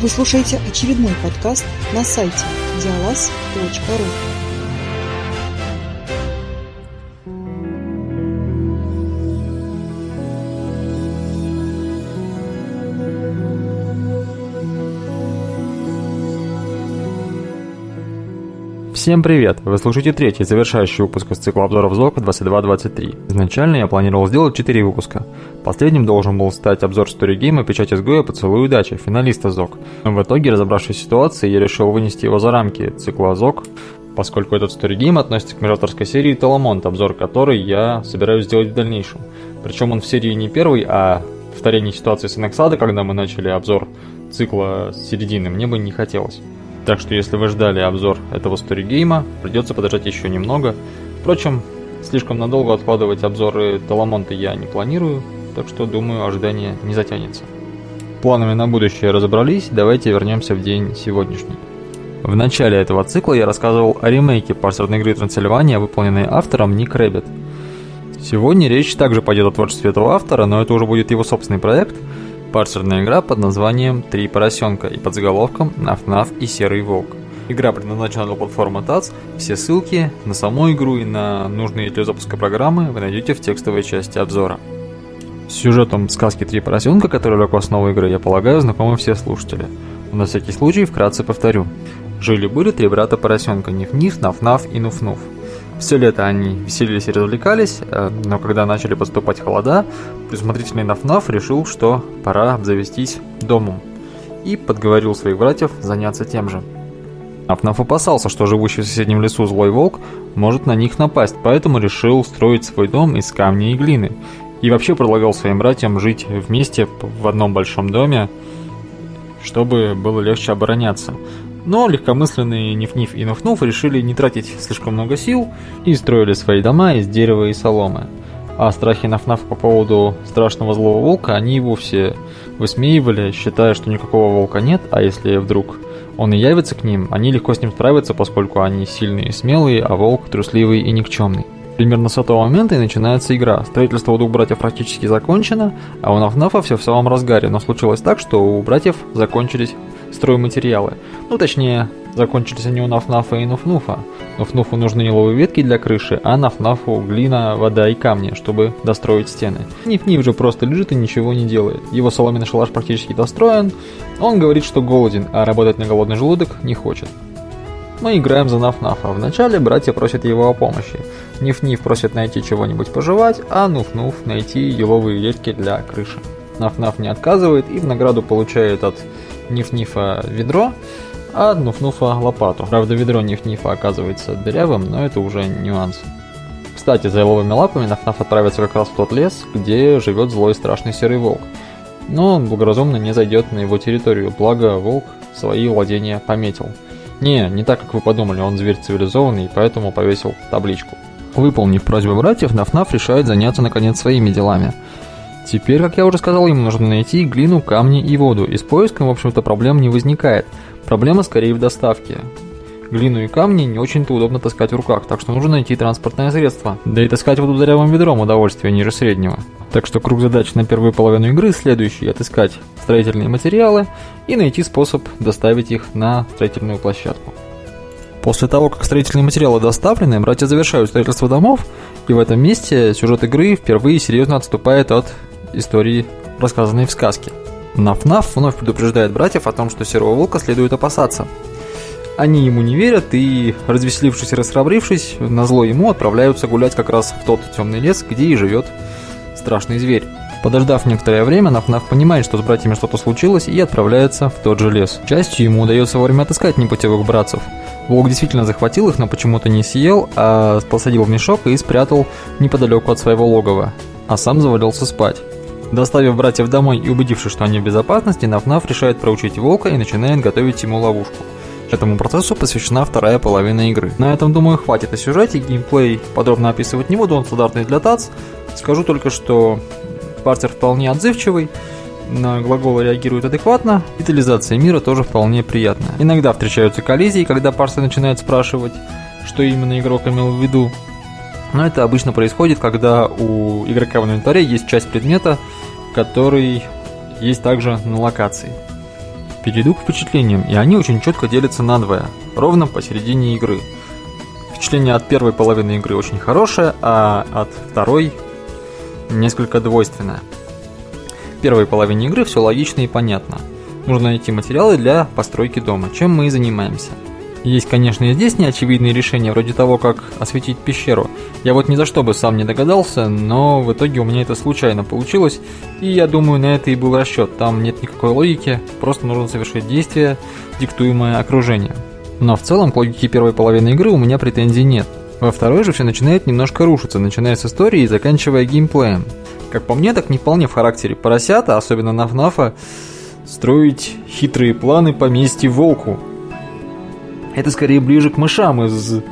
Вы слушаете очередной подкаст на сайте диалаз.ру. Всем привет! Вы слушаете третий, завершающий выпуск из цикла обзоров ЗОК 2223. Изначально я планировал сделать 4 выпуска. Последним должен был стать обзор Story Game и печать изгоя «Поцелуй удачи» финалиста ЗОК. Но в итоге, разобравшись в ситуации, я решил вынести его за рамки цикла ЗОК, поскольку этот Game относится к межавторской серии Таламонт, обзор которой я собираюсь сделать в дальнейшем. Причем он в серии не первый, а повторение ситуации с Инексада, когда мы начали обзор цикла с середины, мне бы не хотелось. Так что если вы ждали обзор этого сторигейма, придется подождать еще немного. Впрочем, слишком надолго откладывать обзоры Таламонта я не планирую, так что думаю ожидание не затянется. Планами на будущее разобрались, давайте вернемся в день сегодняшний. В начале этого цикла я рассказывал о ремейке парсерной игры Трансильвания, выполненной автором Ник Рэббит. Сегодня речь также пойдет о творчестве этого автора, но это уже будет его собственный проект – Парсерная игра под названием «Три поросенка» и под заголовком «Наф-Наф и Серый Волк». Игра предназначена для платформы ТАЦ, все ссылки на саму игру и на нужные для запуска программы вы найдете в текстовой части обзора. С сюжетом сказки «Три поросенка», который лег в основу игры, я полагаю, знакомы все слушатели. Но на всякий случай вкратце повторю. Жили-были три брата-поросенка Ниф-Ниф, Наф-Наф и Нуф-Нуф. Все лето они веселились и развлекались, э, но когда начали поступать холода, предусмотрительный Нафнаф решил, что пора обзавестись домом, и подговорил своих братьев заняться тем же. Нафнаф опасался, что живущий в соседнем лесу злой волк может на них напасть, поэтому решил строить свой дом из камня и глины. И вообще предлагал своим братьям жить вместе в одном большом доме, чтобы было легче обороняться. Но легкомысленные Ниф-Ниф и Нуф-Нуф решили не тратить слишком много сил и строили свои дома из дерева и соломы. А страхи Наф-Наф по поводу страшного злого волка они вовсе высмеивали, считая, что никакого волка нет, а если вдруг он и явится к ним, они легко с ним справятся, поскольку они сильные и смелые, а волк трусливый и никчемный. Примерно с этого момента и начинается игра. Строительство у двух братьев практически закончено, а у Нафнафа все в самом разгаре, но случилось так, что у братьев закончились стройматериалы. Ну, точнее, закончились они у Нафнафа и Нуфнуфа. Нуфнуфу нужны еловые ветки для крыши, а Нафнафу глина, вода и камни, чтобы достроить стены. Ниф-Ниф же просто лежит и ничего не делает. Его соломенный шалаш практически достроен. Он говорит, что голоден, а работать на голодный желудок не хочет. Мы играем за Нафнафа. Вначале братья просят его о помощи. Ниф-Ниф просит найти чего-нибудь пожевать, а Нуф-Нуф найти еловые ветки для крыши. Наф-Наф не отказывает и в награду получает от Ниф-Нифа ведро, а Нуф-Нуфа лопату. Правда, ведро Ниф-Нифа оказывается дырявым, но это уже нюанс. Кстати, за еловыми лапами Наф-Наф отправится как раз в тот лес, где живет злой страшный серый волк. Но он благоразумно не зайдет на его территорию, благо волк свои владения пометил. Не, не так, как вы подумали, он зверь цивилизованный, поэтому повесил табличку. Выполнив просьбу братьев, Наф-Наф решает заняться наконец своими делами – Теперь, как я уже сказал, ему нужно найти глину, камни и воду, и с поиском, в общем-то, проблем не возникает. Проблема скорее в доставке. Глину и камни не очень-то удобно таскать в руках, так что нужно найти транспортное средство. Да и таскать воду дырявым ведром удовольствие ниже среднего. Так что круг задач на первую половину игры следующий – отыскать строительные материалы и найти способ доставить их на строительную площадку. После того, как строительные материалы доставлены, братья завершают строительство домов, и в этом месте сюжет игры впервые серьезно отступает от истории, рассказанной в сказке. Наф-Наф вновь предупреждает братьев о том, что серого волка следует опасаться. Они ему не верят и, развеселившись и расхрабрившись, на зло ему отправляются гулять как раз в тот темный лес, где и живет страшный зверь. Подождав некоторое время, Наф-Наф понимает, что с братьями что-то случилось и отправляется в тот же лес. К счастью, ему удается вовремя отыскать непутевых братцев. Волк действительно захватил их, но почему-то не съел, а посадил в мешок и спрятал неподалеку от своего логова, а сам завалился спать. Доставив братьев домой и убедившись, что они в безопасности, Нафнаф решает проучить волка и начинает готовить ему ловушку. Этому процессу посвящена вторая половина игры. На этом, думаю, хватит о сюжете, геймплей подробно описывать не буду, он стандартный для ТАЦ. Скажу только, что парсер вполне отзывчивый, на глаголы реагирует адекватно, детализация мира тоже вполне приятная. Иногда встречаются коллизии, когда парсер начинает спрашивать, что именно игрок имел в виду, но это обычно происходит, когда у игрока в инвентаре есть часть предмета, который есть также на локации. Перейду к впечатлениям, и они очень четко делятся на двое, ровно посередине игры. Впечатление от первой половины игры очень хорошее, а от второй несколько двойственное. В первой половине игры все логично и понятно. Нужно найти материалы для постройки дома, чем мы и занимаемся. Есть, конечно, и здесь неочевидные решения, вроде того, как осветить пещеру. Я вот ни за что бы сам не догадался, но в итоге у меня это случайно получилось, и я думаю, на это и был расчет. Там нет никакой логики, просто нужно совершить действие, диктуемое окружением. Но в целом к логике первой половины игры у меня претензий нет. Во второй же все начинает немножко рушиться, начиная с истории и заканчивая геймплеем. Как по мне, так не вполне в характере поросята, особенно на ФНАФа, строить хитрые планы по мести волку. Это скорее ближе к мышам из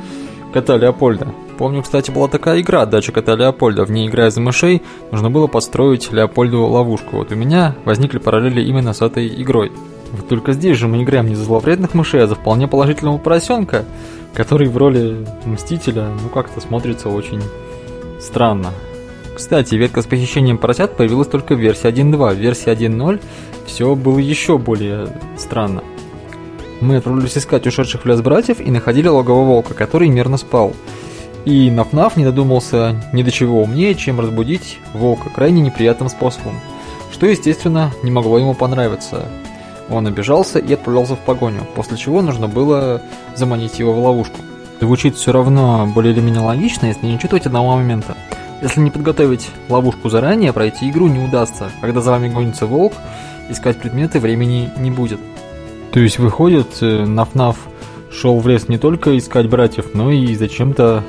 кота Леопольда. Помню, кстати, была такая игра «Дача кота Леопольда». В ней, играя за мышей, нужно было построить Леопольду ловушку. Вот у меня возникли параллели именно с этой игрой. Вот только здесь же мы играем не за зловредных мышей, а за вполне положительного поросенка, который в роли Мстителя, ну как-то смотрится очень странно. Кстати, ветка с похищением поросят появилась только в версии 1.2. В версии 1.0 все было еще более странно. Мы отправились искать ушедших в лес братьев и находили логово волка, который мирно спал. И Нафнаф не додумался ни до чего умнее, чем разбудить волка крайне неприятным способом, что, естественно, не могло ему понравиться. Он обижался и отправлялся в погоню, после чего нужно было заманить его в ловушку. Звучит все равно более или менее логично, если не учитывать одного момента. Если не подготовить ловушку заранее, пройти игру не удастся. Когда за вами гонится волк, искать предметы времени не будет. То есть выходит, э, Нафнаф шел в лес не только искать братьев, но и зачем-то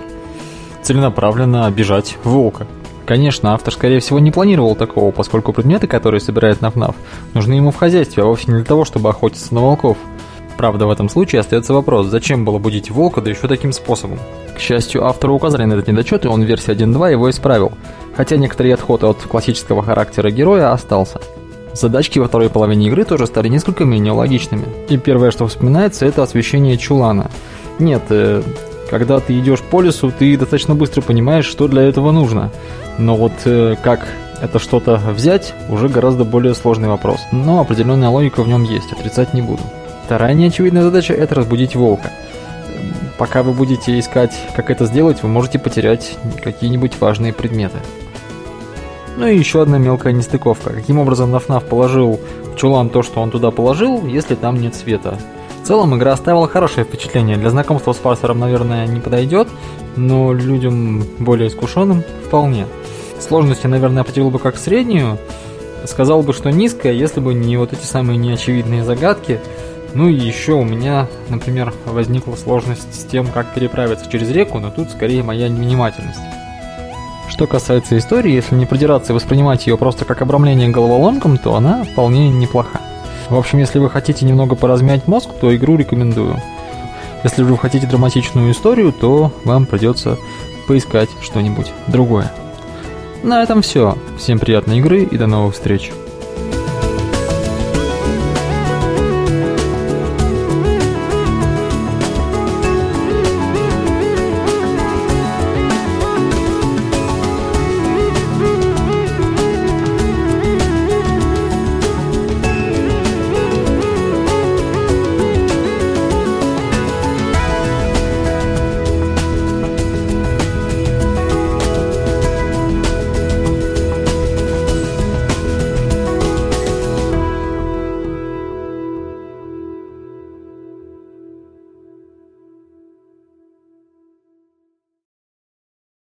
целенаправленно обижать волка. Конечно, автор, скорее всего, не планировал такого, поскольку предметы, которые собирает Нафнаф, нужны ему в хозяйстве, а вовсе не для того, чтобы охотиться на волков. Правда, в этом случае остается вопрос, зачем было будить волка, да еще таким способом. К счастью, автору указали на этот недочет, и он в версии 1.2 его исправил, хотя некоторый отход от классического характера героя остался. Задачки во второй половине игры тоже стали несколько менее логичными. И первое, что вспоминается, это освещение чулана. Нет, э, когда ты идешь по лесу, ты достаточно быстро понимаешь, что для этого нужно. Но вот э, как это что-то взять, уже гораздо более сложный вопрос. Но определенная логика в нем есть, отрицать не буду. Вторая неочевидная задача – это разбудить волка. Пока вы будете искать, как это сделать, вы можете потерять какие-нибудь важные предметы. Ну и еще одна мелкая нестыковка. Каким образом Нафнаф положил в чулан то, что он туда положил, если там нет света? В целом игра оставила хорошее впечатление. Для знакомства с парсером, наверное, не подойдет, но людям более искушенным вполне. Сложность я, наверное, определил бы как среднюю. Сказал бы, что низкая, если бы не вот эти самые неочевидные загадки. Ну и еще у меня, например, возникла сложность с тем, как переправиться через реку, но тут скорее моя внимательность. Что касается истории, если не придираться и воспринимать ее просто как обрамление головоломком, то она вполне неплоха. В общем, если вы хотите немного поразмять мозг, то игру рекомендую. Если же вы хотите драматичную историю, то вам придется поискать что-нибудь другое. На этом все. Всем приятной игры и до новых встреч.